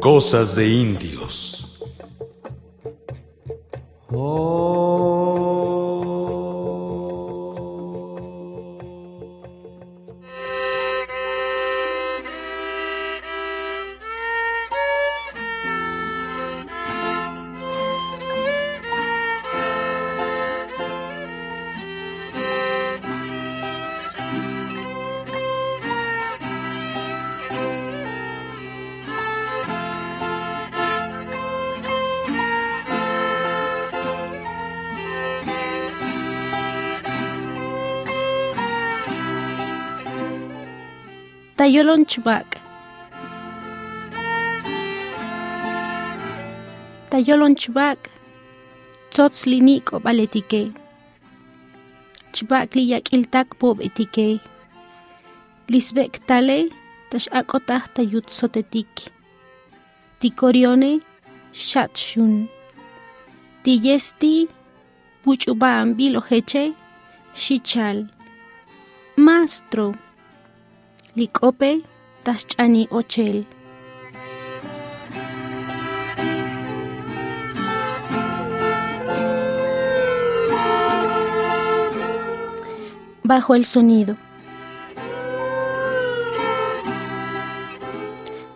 Cosas de indios. tayolon chubak. Tayolon chubak. Tots yakiltak o Lisbek tale, tas akotah tayut sotetik. Tikorione, shat shun. Tiyesti, buchubam bilo heche, shichal. Mastro. Ochel. Bajo el sonido.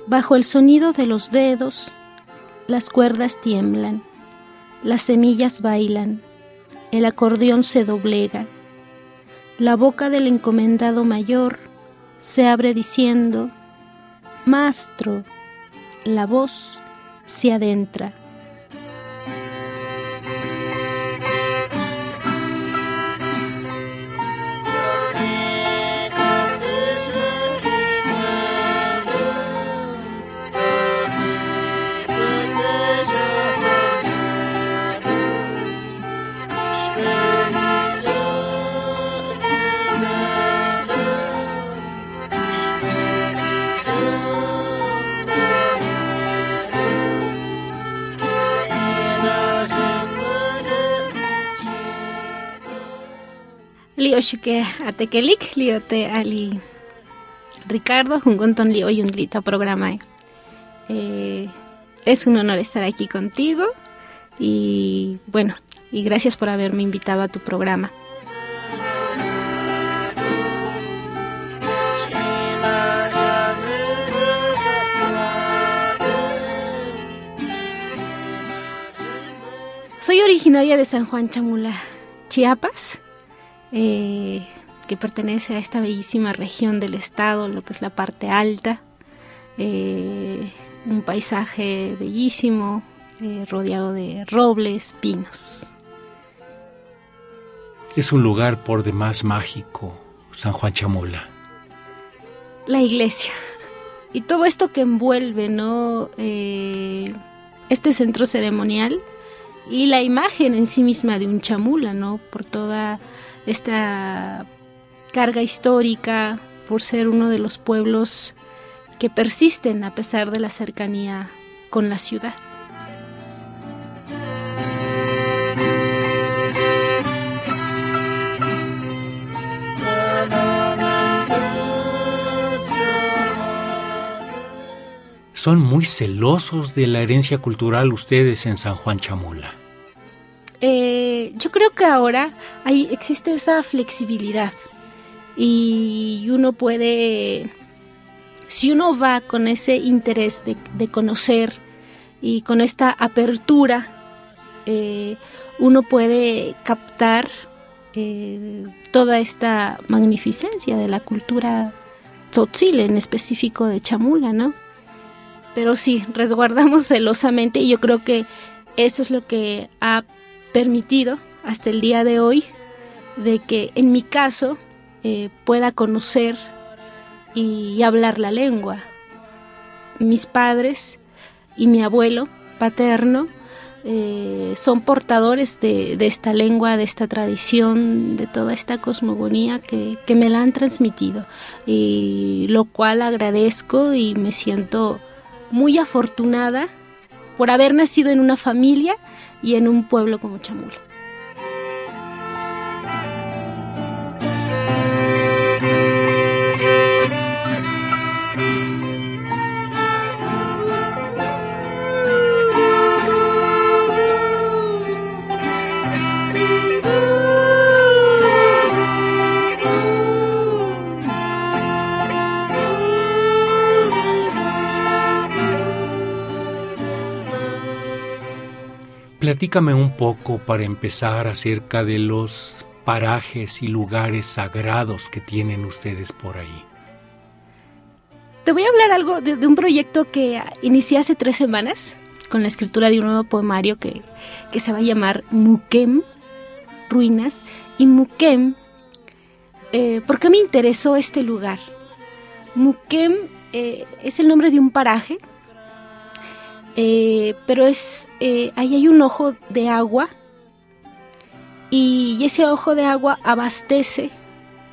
Bajo el sonido de los dedos, las cuerdas tiemblan, las semillas bailan, el acordeón se doblega, la boca del encomendado mayor se abre diciendo, Mastro, la voz se adentra. Lio shuke atekelik, lio te ali Ricardo, jungonton lio y un lita programa. Eh, es un honor estar aquí contigo y bueno, y gracias por haberme invitado a tu programa. Soy originaria de San Juan Chamula, Chiapas, eh, que pertenece a esta bellísima región del estado, lo que es la parte alta. Eh, un paisaje bellísimo, eh, rodeado de robles, pinos. Es un lugar por demás mágico, San Juan Chamula. La iglesia. Y todo esto que envuelve, ¿no? este centro ceremonial y la imagen en sí misma de un chamula, ¿no? Por toda esta carga histórica, por ser uno de los pueblos que persisten a pesar de la cercanía con la ciudad. Son muy celosos de la herencia cultural ustedes en San Juan Chamula. Eh, yo creo que ahora hay, existe esa flexibilidad y uno puede, si uno va con ese interés de, conocer y con esta apertura, eh, uno puede captar eh, toda esta magnificencia de la cultura tzotzil, en específico de Chamula, ¿no? Pero sí, resguardamos celosamente y yo creo que eso es lo que ha permitido hasta el día de hoy de que en mi caso eh, pueda conocer y hablar la lengua. Mis padres y mi abuelo paterno eh, son portadores de, esta lengua, de esta tradición, de toda esta cosmogonía que, que me la han transmitido, y lo cual agradezco y me siento muy afortunada por haber nacido en una familia y en un pueblo como Chamula. Platícame un poco para empezar acerca de los parajes y lugares sagrados que tienen ustedes por ahí. Te voy a hablar algo de, un proyecto que inicié hace tres semanas con la escritura de un nuevo poemario que, se va a llamar Muquem, Ruinas. Y Muquem, eh, ¿por qué me interesó este lugar? Muquem eh, es el nombre de un paraje, eh, pero es ahí hay un ojo de agua y ese ojo de agua abastece,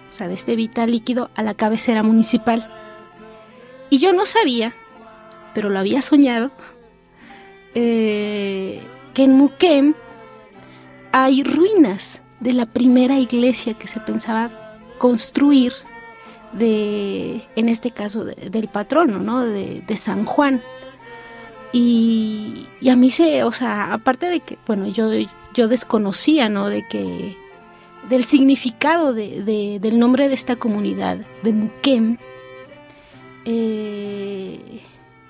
o sea, de este vital líquido a la cabecera municipal. Y yo no sabía, pero lo había soñado, eh, que en Muquem hay ruinas de la primera iglesia que se pensaba construir de, en este caso, del patrono, ¿no? De, San Juan. Y, a mí se, o sea, aparte de que, bueno, yo yo desconocía, ¿no? De que del significado de, del nombre de esta comunidad, de Muquem, eh,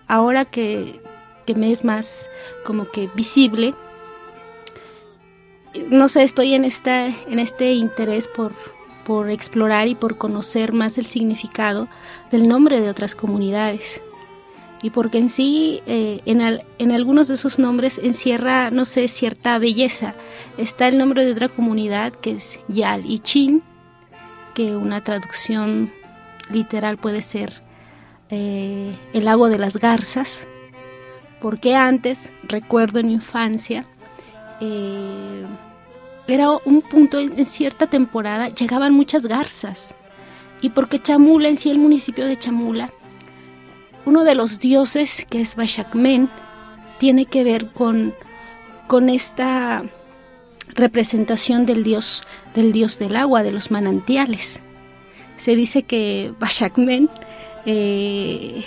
ahora que, que, me es más como que visible, no sé, estoy en, esta, en este interés por, por explorar y por conocer más el significado del nombre de otras comunidades y porque en sí eh, en, algunos de esos nombres encierra, no sé, cierta belleza. Está el nombre de otra comunidad que es Yal y Chin, que una traducción literal puede ser eh, el lago de las garzas, porque antes, recuerdo en mi infancia, eh, era un punto en cierta temporada, llegaban muchas garzas, y porque Chamula, en sí el municipio de Chamula, uno de los dioses, que es Bashakmen, tiene que ver con, con esta representación del dios, del dios del agua, de los manantiales. Se dice que Bashakmen eh,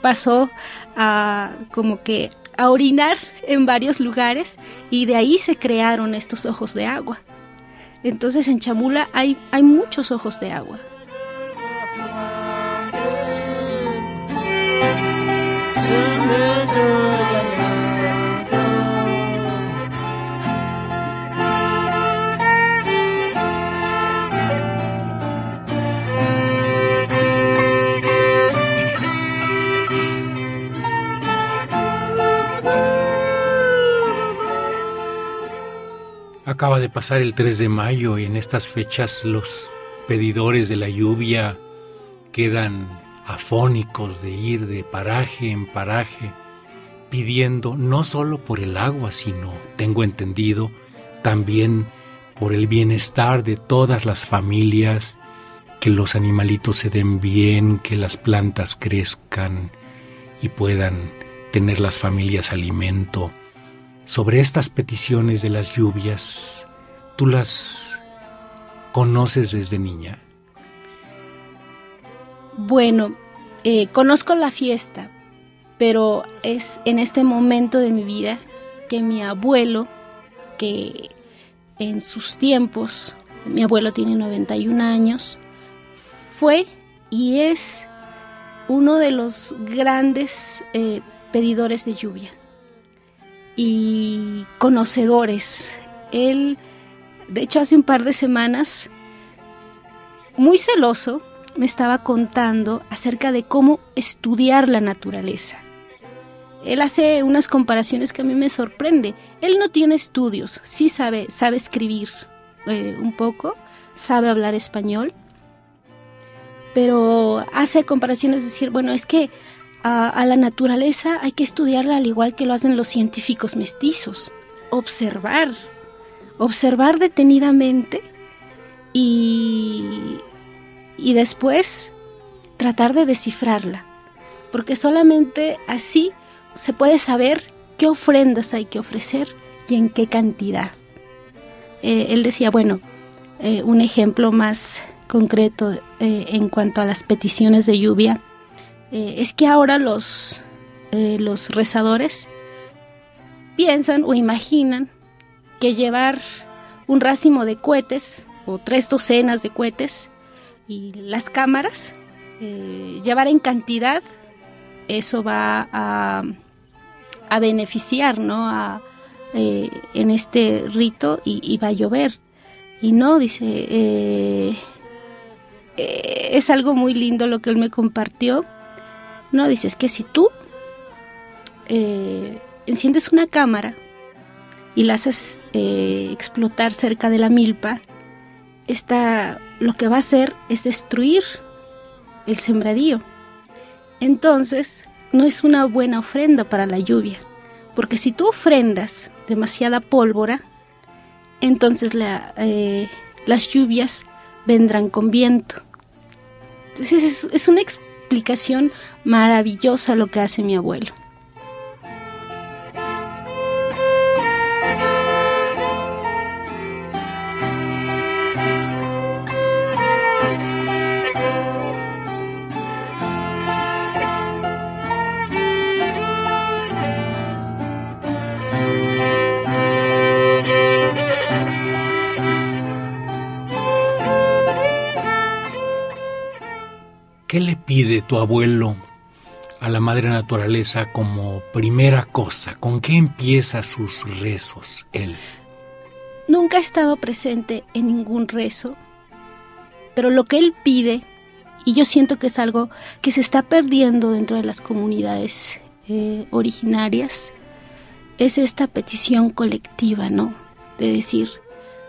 pasó a como que a orinar en varios lugares y de ahí se crearon estos ojos de agua. Entonces en Chamula hay, hay muchos ojos de agua. De pasar el 3 de mayo y en estas fechas los pedidores de la lluvia quedan afónicos de ir de paraje en paraje, pidiendo no solo por el agua, sino, tengo entendido, también por el bienestar de todas las familias, que los animalitos se den bien, que las plantas crezcan y puedan tener las familias alimento. Sobre estas peticiones de las lluvias, ¿tú las conoces desde niña? Bueno, eh, conozco la fiesta, pero es en este momento de mi vida que mi abuelo, que en sus tiempos, mi abuelo tiene 91 años, fue y es uno de los grandes eh, pedidores de lluvia y conocedores. Él, de hecho, hace un par de semanas, muy celoso, me estaba contando acerca de cómo estudiar la naturaleza. Él hace unas comparaciones que a mí me sorprende. Él no tiene estudios, sí sabe, sabe escribir eh, un poco, sabe hablar español, pero hace comparaciones, de decir, bueno, es que a, la naturaleza hay que estudiarla al igual que lo hacen los científicos mestizos, observar, observar detenidamente y y después tratar de descifrarla, porque solamente así se puede saber qué ofrendas hay que ofrecer y en qué cantidad. Eh, él decía, bueno, eh, un ejemplo más concreto eh, en cuanto a las peticiones de lluvia es que ahora los, los rezadores piensan o imaginan que llevar un racimo de cohetes o tres docenas de cohetes y las cámaras, eh, llevar en cantidad, eso va a, beneficiar, ¿no? A, eh, en este rito y, va a llover. Y no, dice, eh, eh, es algo muy lindo lo que él me compartió. No, dice, es que si tú enciendes una cámara y la haces explotar cerca de la milpa, esta, lo que va a hacer es destruir el sembradío. Entonces, no es una buena ofrenda para la lluvia, porque si tú ofrendas demasiada pólvora, entonces eh, las lluvias vendrán con viento. Entonces es, es una explicación maravillosa lo que hace mi abuelo. ¿Qué le pide tu abuelo a la madre naturaleza como primera cosa? ¿Con qué empieza sus rezos él? Nunca ha estado presente en ningún rezo, pero lo que él pide, y yo siento que es algo que se está perdiendo dentro de las comunidades eh, originarias, es esta petición colectiva, ¿no? De decir,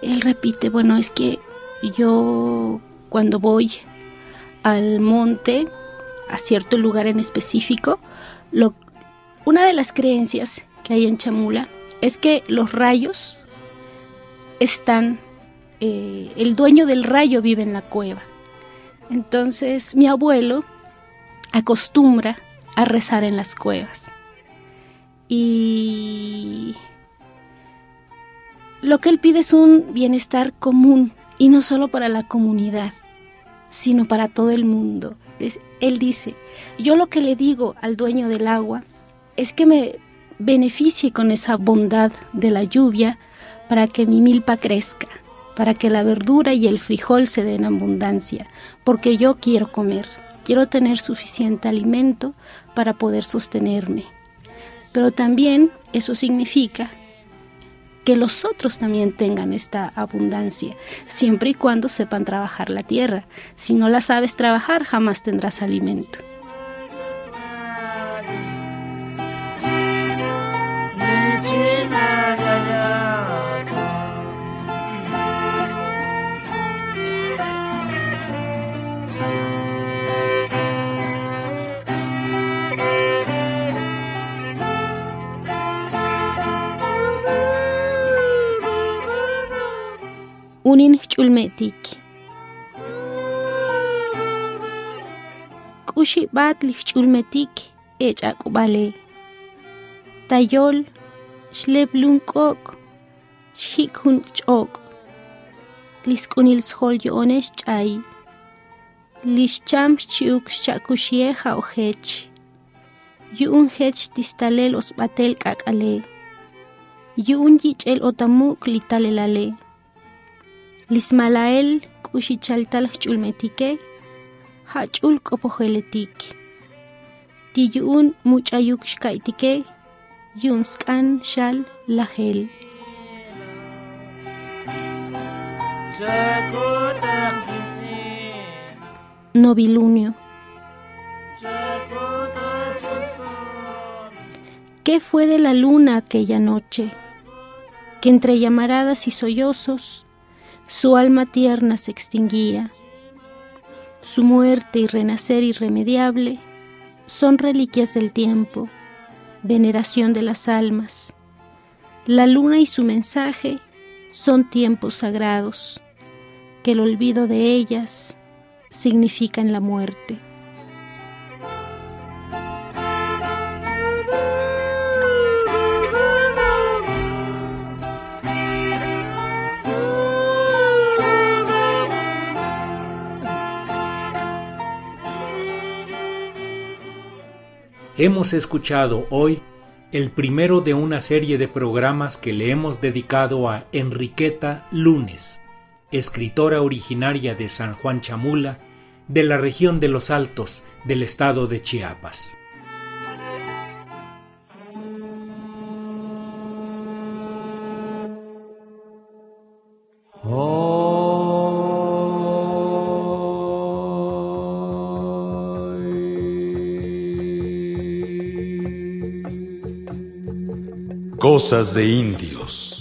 él repite, bueno, es que yo cuando voy al monte, a cierto lugar en específico, lo, una de las creencias que hay en Chamula es que los rayos están, eh, el dueño del rayo vive en la cueva. Entonces mi abuelo acostumbra a rezar en las cuevas. Y lo que él pide es un bienestar común y no solo para la comunidad sino para todo el mundo. Él dice, yo lo que le digo al dueño del agua es que me beneficie con esa bondad de la lluvia para que mi milpa crezca, para que la verdura y el frijol se den abundancia, porque yo quiero comer, quiero tener suficiente alimento para poder sostenerme. Pero también eso significa que los otros también tengan esta abundancia, siempre y cuando sepan trabajar la tierra. Si no la sabes trabajar, jamás tendrás alimento. Unin ch'ulmetik. K'uxi b'atl ch'ulmetik ech'ak'ub'ale tayol xleb lunk'ok xjik' jun ch'ok' lisk'unil sjol yo'onex ch'ay. Lixcham xchi'uk xcha'kuxiye ja'ojech yu'un jech tistalel osb'atel k'ak'ale yu'un yich'el otamuk litalelale lismalael k'uxichaltal ch'ulmetike hach'ul k'opojueletik tiyu'un much'ayuk xka'ytike yumsk'an xal lajel. Novilunio. ¿Qué fue de la luna aquella noche? Que entre llamaradas y sollozos su alma tierna se extinguía. Su muerte y renacer irremediable son reliquias del tiempo, veneración de las almas. La luna y su mensaje son tiempos sagrados, que el olvido de ellas significan la muerte. Hemos escuchado hoy el primero de una serie de programas que le hemos dedicado a Enriqueta Lunes, escritora originaria de San Juan Chamula, de la región de los Altos del estado de Chiapas. Cosas de indios.